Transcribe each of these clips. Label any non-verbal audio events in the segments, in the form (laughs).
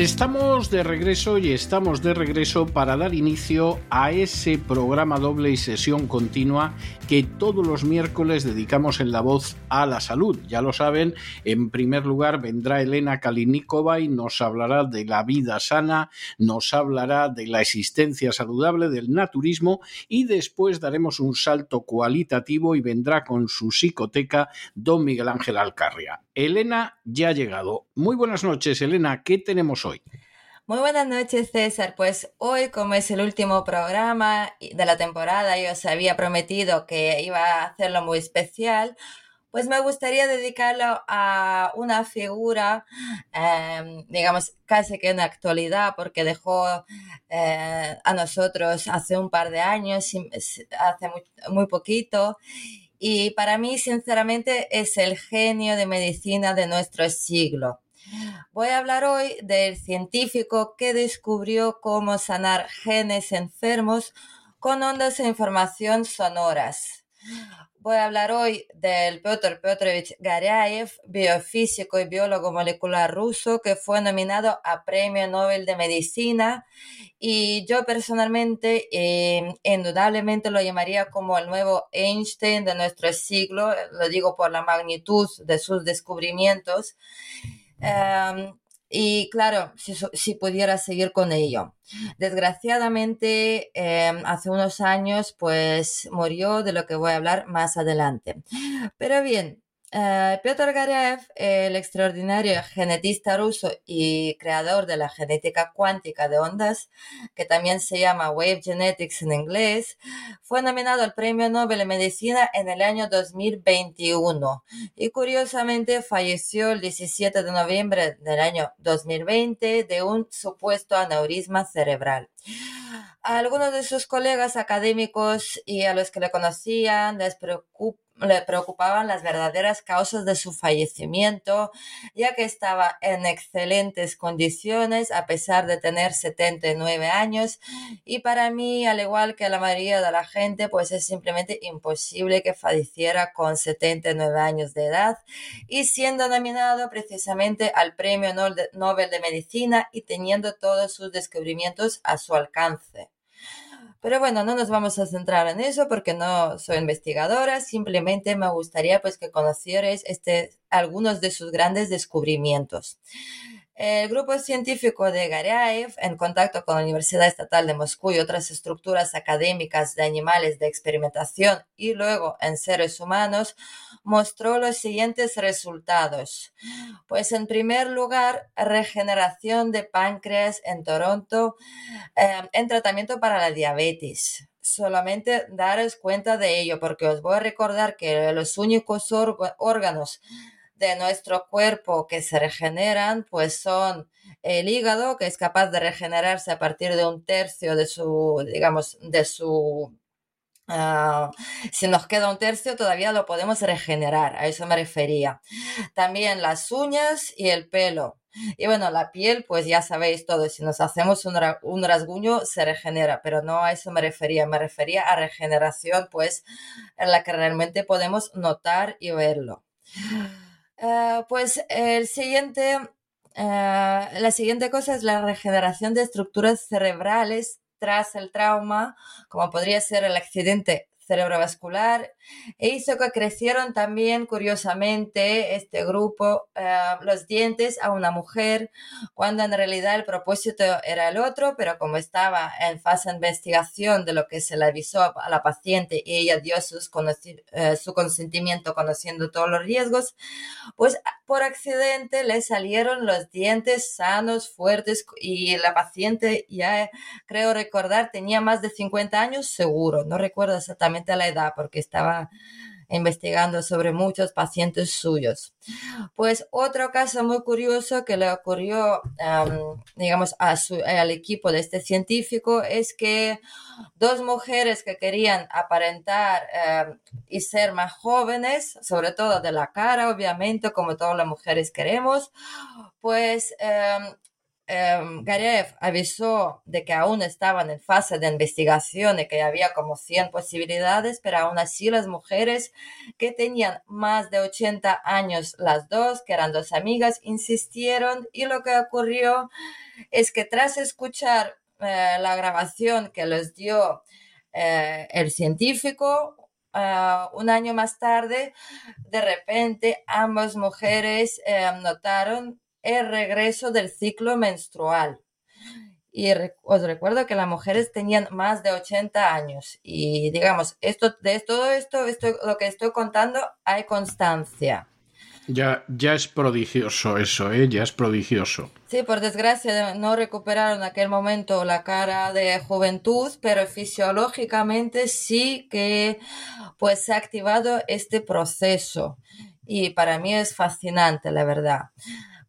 Estamos de regreso y estamos de regreso para dar inicio a ese programa doble y sesión continua que todos los miércoles dedicamos en La Voz a la salud. Ya lo saben, en primer lugar vendrá Elena Kalinikova y nos hablará de la vida sana, nos hablará de la existencia saludable, del naturismo y después daremos un salto cualitativo y vendrá con su psicoteca don Miguel Ángel Alcarria. Elena ya ha llegado. Muy buenas noches, Elena. ¿Qué tenemos hoy? Muy buenas noches, César. Pues hoy, como es el último programa de la temporada, yo os había prometido que iba a hacerlo muy especial. Pues me gustaría dedicarlo a una figura, em, digamos, casi que en la actualidad, porque dejó eh, a nosotros hace un par de años, hace muy, muy poquito, y para mí, sinceramente, es el genio de medicina de nuestro siglo. Voy a hablar hoy del científico que descubrió cómo sanar genes enfermos con ondas de información sonoras. Voy a hablar hoy del Piotr Petrovich Garyaev, biofísico y biólogo molecular ruso, que fue nominado a Premio Nobel de Medicina. Y yo personalmente, eh, indudablemente lo llamaría como el nuevo Einstein de nuestro siglo, lo digo por la magnitud de sus descubrimientos. Em, y claro, si, pudiera seguir con ello. Desgraciadamente, em, hace unos años, pues murió de lo que voy a hablar más adelante. Pero bien, Uh, Piotr Garyaev, el extraordinario genetista ruso y creador de la genética cuántica de ondas, que también se llama Wave Genetics en inglés, fue nominado al Premio Nobel de Medicina en el año 2021 y curiosamente falleció el 17 de noviembre del año 2020 de un supuesto aneurisma cerebral. Algunos de sus colegas académicos y a los que le conocían les preocupa le preocupaban las verdaderas causas de su fallecimiento, ya que estaba en excelentes condiciones a pesar de tener 79 años y para mí, al igual que la mayoría de la gente, pues es simplemente imposible que falleciera con 79 años de edad y siendo nominado precisamente al Premio Nobel de Medicina y teniendo todos sus descubrimientos a su alcance. Pero bueno, no nos vamos a centrar en eso porque no soy investigadora, simplemente me gustaría pues que conocierais este, algunos de sus grandes descubrimientos. El grupo científico de Garyaev, en contacto con la Universidad Estatal de Moscú y otras estructuras académicas de animales de experimentación y luego en seres humanos, mostró los siguientes resultados. Pues en primer lugar, regeneración de páncreas en Toronto eh, en tratamiento para la diabetes solamente daros cuenta de ello, porque os voy a recordar que los únicos órganos de nuestro cuerpo que se regeneran, pues son el hígado, que es capaz de regenerarse a partir de un tercio de su, digamos, de su... Ah, si nos queda un tercio, todavía lo podemos regenerar, a eso me refería. También las uñas y el pelo. Y bueno, la piel, pues ya sabéis todo, si nos hacemos un, un, rasguño se regenera, pero no a eso me refería, me refería a regeneración, pues en la que realmente podemos notar y verlo. Eh, pues el siguiente, eh, la siguiente cosa es la regeneración de estructuras cerebrales tras el trauma, como podría ser el accidente cerebrovascular. E hizo que crecieron también, curiosamente, este grupo, eh, los dientes a una mujer, cuando en realidad el propósito era el otro, pero como estaba en fase de investigación de lo que se le avisó a la paciente y ella dio eh, su consentimiento conociendo todos los riesgos, pues por accidente le salieron los dientes sanos, fuertes y la paciente ya creo recordar tenía más de 50 años seguro, no recuerdo exactamente la edad porque estaba investigando sobre muchos pacientes suyos. Pues otro caso muy curioso que le ocurrió, digamos, al equipo de este científico es que dos mujeres que querían aparentar y ser más jóvenes, sobre todo de la cara, obviamente, como todas las mujeres queremos, pues eh, Garev avisó de que aún estaban en fase de investigación y que había como 100 posibilidades, pero aún así las mujeres que tenían más de 80 años las dos, que eran dos amigas, insistieron y lo que ocurrió es que tras escuchar eh, la grabación que les dio eh, el científico, eh, un año más tarde, de repente ambas mujeres notaron el regreso del ciclo menstrual. Y os recuerdo que las mujeres tenían más de 80 años. Y digamos, esto, de todo esto, esto, lo que estoy contando, hay constancia. Ya, ya es prodigioso eso, ¿eh? Ya es prodigioso. Sí, por desgracia no recuperaron en aquel momento la cara de juventud, pero fisiológicamente sí que pues se ha activado este proceso. Y para mí es fascinante, la verdad.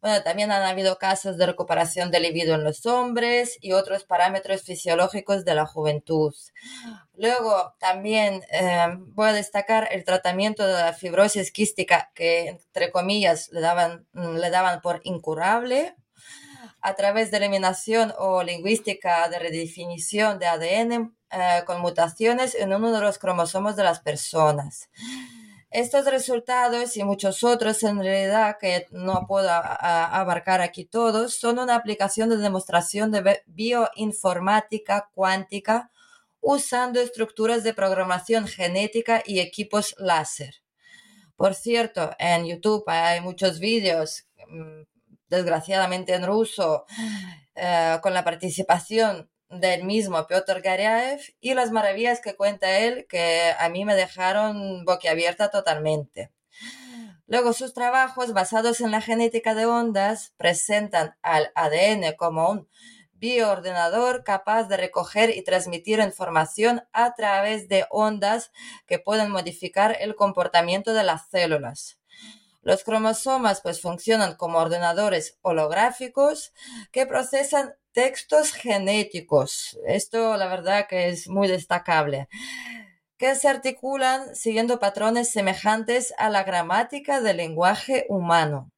Bueno, también han habido casos de recuperación del libido en los hombres y otros parámetros fisiológicos de la juventud. Luego, también eh, voy a destacar el tratamiento de la fibrosis quística que, entre comillas, le daban, le daban por incurable a través de eliminación o lingüística de redefinición de ADN eh, con mutaciones en uno de los cromosomas de las personas. Estos resultados y muchos otros, en realidad, que no puedo abarcar aquí todos, son una aplicación de demostración de bioinformática cuántica usando estructuras de programación genética y equipos láser. Por cierto, en YouTube hay muchos vídeos, mm, desgraciadamente en ruso, eh, con la participación del mismo Piotr Gariaev y las maravillas que cuenta él que a mí me dejaron boquiabierta totalmente. Luego sus trabajos basados en la genética de ondas presentan al ADN como un bioordenador capaz de recoger y transmitir información a través de ondas que pueden modificar el comportamiento de las células. Los cromosomas pues funcionan como ordenadores holográficos que procesan textos genéticos. Esto la verdad que es muy destacable que se articulan siguiendo patrones semejantes a la gramática del lenguaje humano.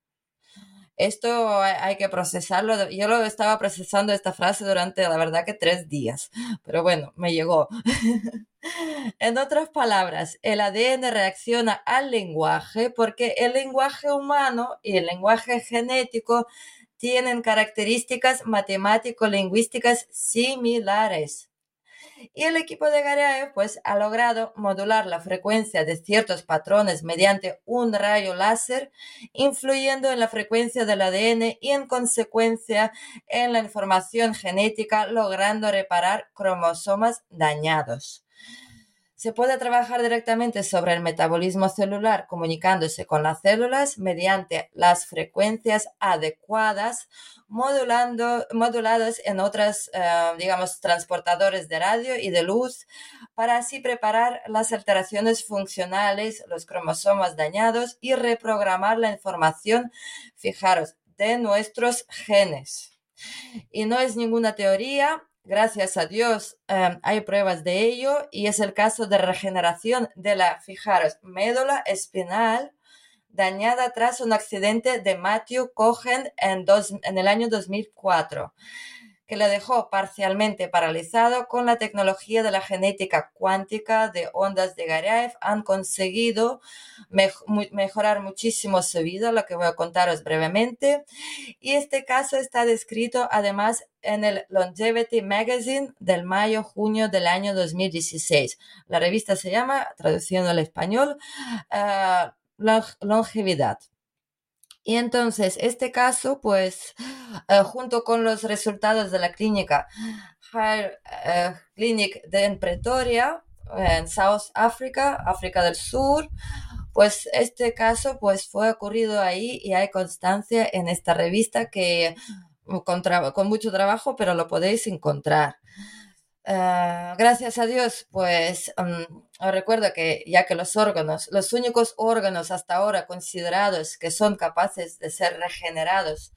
Esto hay que procesarlo. Yo lo estaba procesando esta frase durante, la verdad, que tres días. Pero bueno, me llegó. (laughs) en otras palabras, el ADN reacciona al lenguaje porque el lenguaje humano y el lenguaje genético tienen características matemático-lingüísticas similares. Y el equipo de Garaev pues ha logrado modular la frecuencia de ciertos patrones mediante un rayo láser, influyendo en la frecuencia del ADN y en consecuencia en la información genética, logrando reparar cromosomas dañados. Se puede trabajar directamente sobre el metabolismo celular comunicándose con las células mediante las frecuencias adecuadas, modulando, moduladas en otras, eh, digamos, transportadores de radio y de luz, para así preparar las alteraciones funcionales, los cromosomas dañados y reprogramar la información, fijaros, de nuestros genes. Y no es ninguna teoría, gracias a Dios, em, hay pruebas de ello y es el caso de regeneración de la, fijaros, médula espinal dañada tras un accidente de Matthew Cohen en, en el año 2004 que le dejó parcialmente paralizado con la tecnología de la genética cuántica de ondas de Garaev han conseguido mejorar muchísimo su vida, lo que voy a contaros brevemente. Y este caso está descrito además en el Longevity Magazine del mayo-junio del año 2016. La revista se llama, traduciendo al español, uh, Longevidad. Y entonces, este caso, pues, eh, junto con los resultados de la clínica Higher eh, Clinic de Pretoria, en South Africa, África del Sur, pues este caso pues fue ocurrido ahí y hay constancia en esta revista que con, con mucho trabajo, pero lo podéis encontrar. Ah, gracias a Dios, pues mm, recuerdo que ya que los órganos, los únicos órganos hasta ahora considerados que son capaces de ser regenerados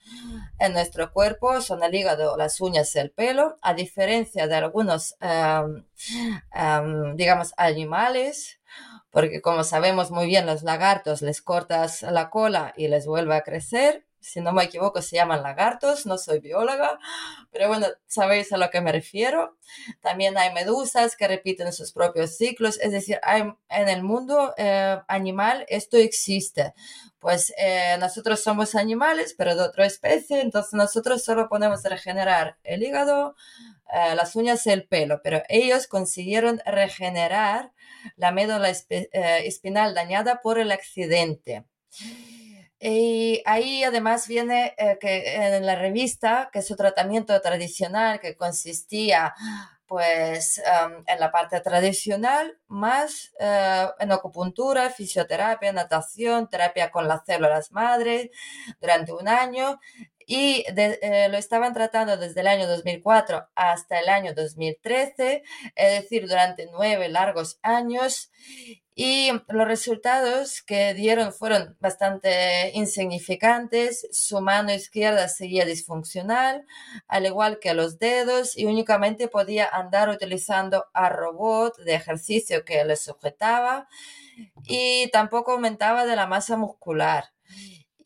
en nuestro cuerpo son el hígado, las uñas y el pelo, a diferencia de algunos, digamos, animales, porque como sabemos muy bien, los lagartos les cortas la cola y les vuelve a crecer si no me equivoco, se llaman lagartos, no soy bióloga, pero bueno, sabéis a lo que me refiero. También hay medusas que repiten sus propios ciclos, es decir, hay, en el mundo eh, animal esto existe. Pues eh, nosotros somos animales, pero de otra especie, entonces nosotros solo podemos regenerar el hígado, eh, las uñas y el pelo, pero ellos consiguieron regenerar la médula espinal dañada por el accidente. Y ahí además viene eh, que en la revista que su tratamiento tradicional que consistía pues em, en la parte tradicional, más eh, en acupuntura, fisioterapia, natación, terapia con las células madre durante un año y eh, lo estaban tratando desde el año 2004 hasta el año 2013, es decir, durante nueve largos años. Y los resultados que dieron fueron bastante insignificantes. Su mano izquierda seguía disfuncional, al igual que los dedos, y únicamente podía andar utilizando a robot de ejercicio que le sujetaba y tampoco aumentaba de la masa muscular.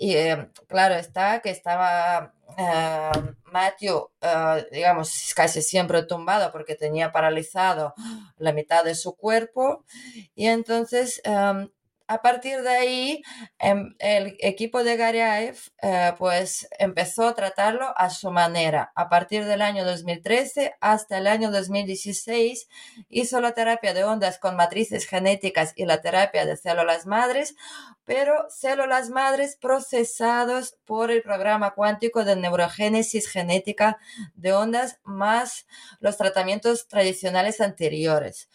Y eh, claro está que estaba eh, Matthew, eh, digamos, casi siempre tumbado porque tenía paralizado la mitad de su cuerpo. Y entonces em, a partir de ahí, em, el equipo de Gariaev eh, pues empezó a tratarlo a su manera. A partir del año 2013 hasta el año 2016 hizo la terapia de ondas con matrices genéticas y la terapia de células madres, pero células madres procesados por el programa cuántico de neurogénesis genética de ondas más los tratamientos tradicionales anteriores.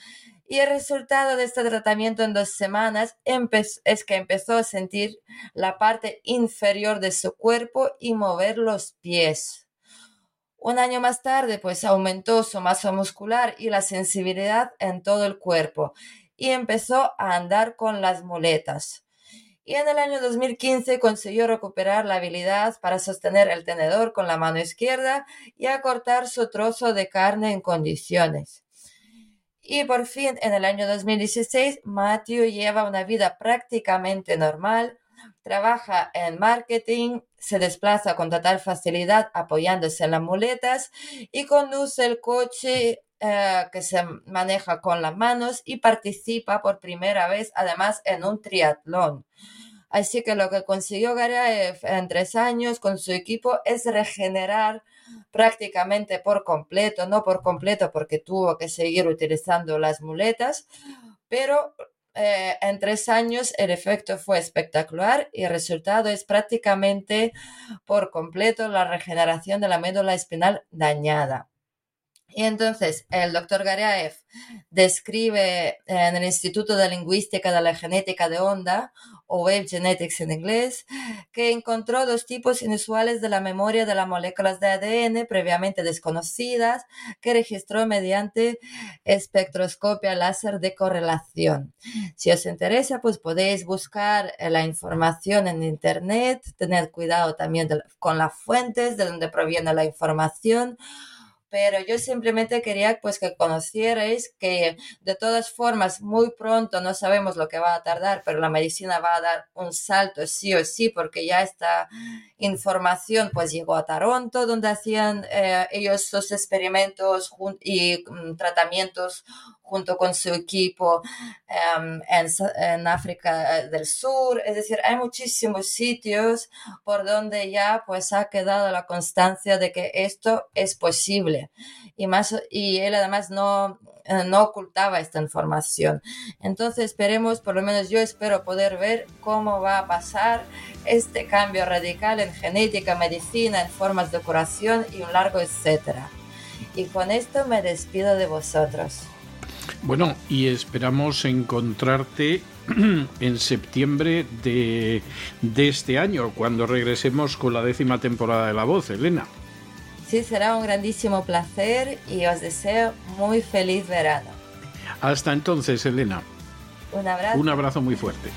Y el resultado de este tratamiento en dos semanas es que empezó a sentir la parte inferior de su cuerpo y mover los pies. Un año más tarde, pues aumentó su masa muscular y la sensibilidad en todo el cuerpo y empezó a andar con las muletas. Y en el año 2015 consiguió recuperar la habilidad para sostener el tenedor con la mano izquierda y acortar su trozo de carne en condiciones. Y por fin, en el año 2016, Matthew lleva una vida prácticamente normal, trabaja en marketing, se desplaza con total facilidad apoyándose en las muletas y conduce el coche eh, que se maneja con las manos y participa por primera vez además en un triatlón. Así que lo que consiguió Garaev en tres años con su equipo es regenerar prácticamente por completo, no por completo porque tuvo que seguir utilizando las muletas, pero eh, en tres años el efecto fue espectacular y el resultado es prácticamente por completo la regeneración de la médula espinal dañada. Y entonces el doctor Gariaev describe en el Instituto de Lingüística de la Genética de Onda, o Wave Genetics en inglés, que encontró dos tipos inusuales de la memoria de las moléculas de ADN previamente desconocidas que registró mediante espectroscopia láser de correlación. Si os interesa, pues podéis buscar la información en Internet, tener cuidado también con las fuentes de donde proviene la información pero yo simplemente quería pues que conocierais que de todas formas muy pronto no sabemos lo que va a tardar, pero la medicina va a dar un salto sí o sí porque ya esta información pues llegó a Toronto donde hacían eh, ellos sus experimentos y mm, tratamientos junto con su equipo em, en, África eh, del Sur. Es decir, hay muchísimos sitios por donde ya pues ha quedado la constancia de que esto es posible. Y, más, y él además no, eh, no ocultaba esta información. Entonces esperemos, por lo menos yo espero poder ver cómo va a pasar este cambio radical en genética, medicina, en formas de curación y un largo etcétera. Y con esto me despido de vosotros. Bueno, y esperamos encontrarte (clears throat) en septiembre de, este año, cuando regresemos con la décima temporada de La Voz, Elena. Sí, será un grandísimo placer y os deseo muy feliz verano. Hasta entonces, Elena. Un abrazo. Un abrazo muy fuerte.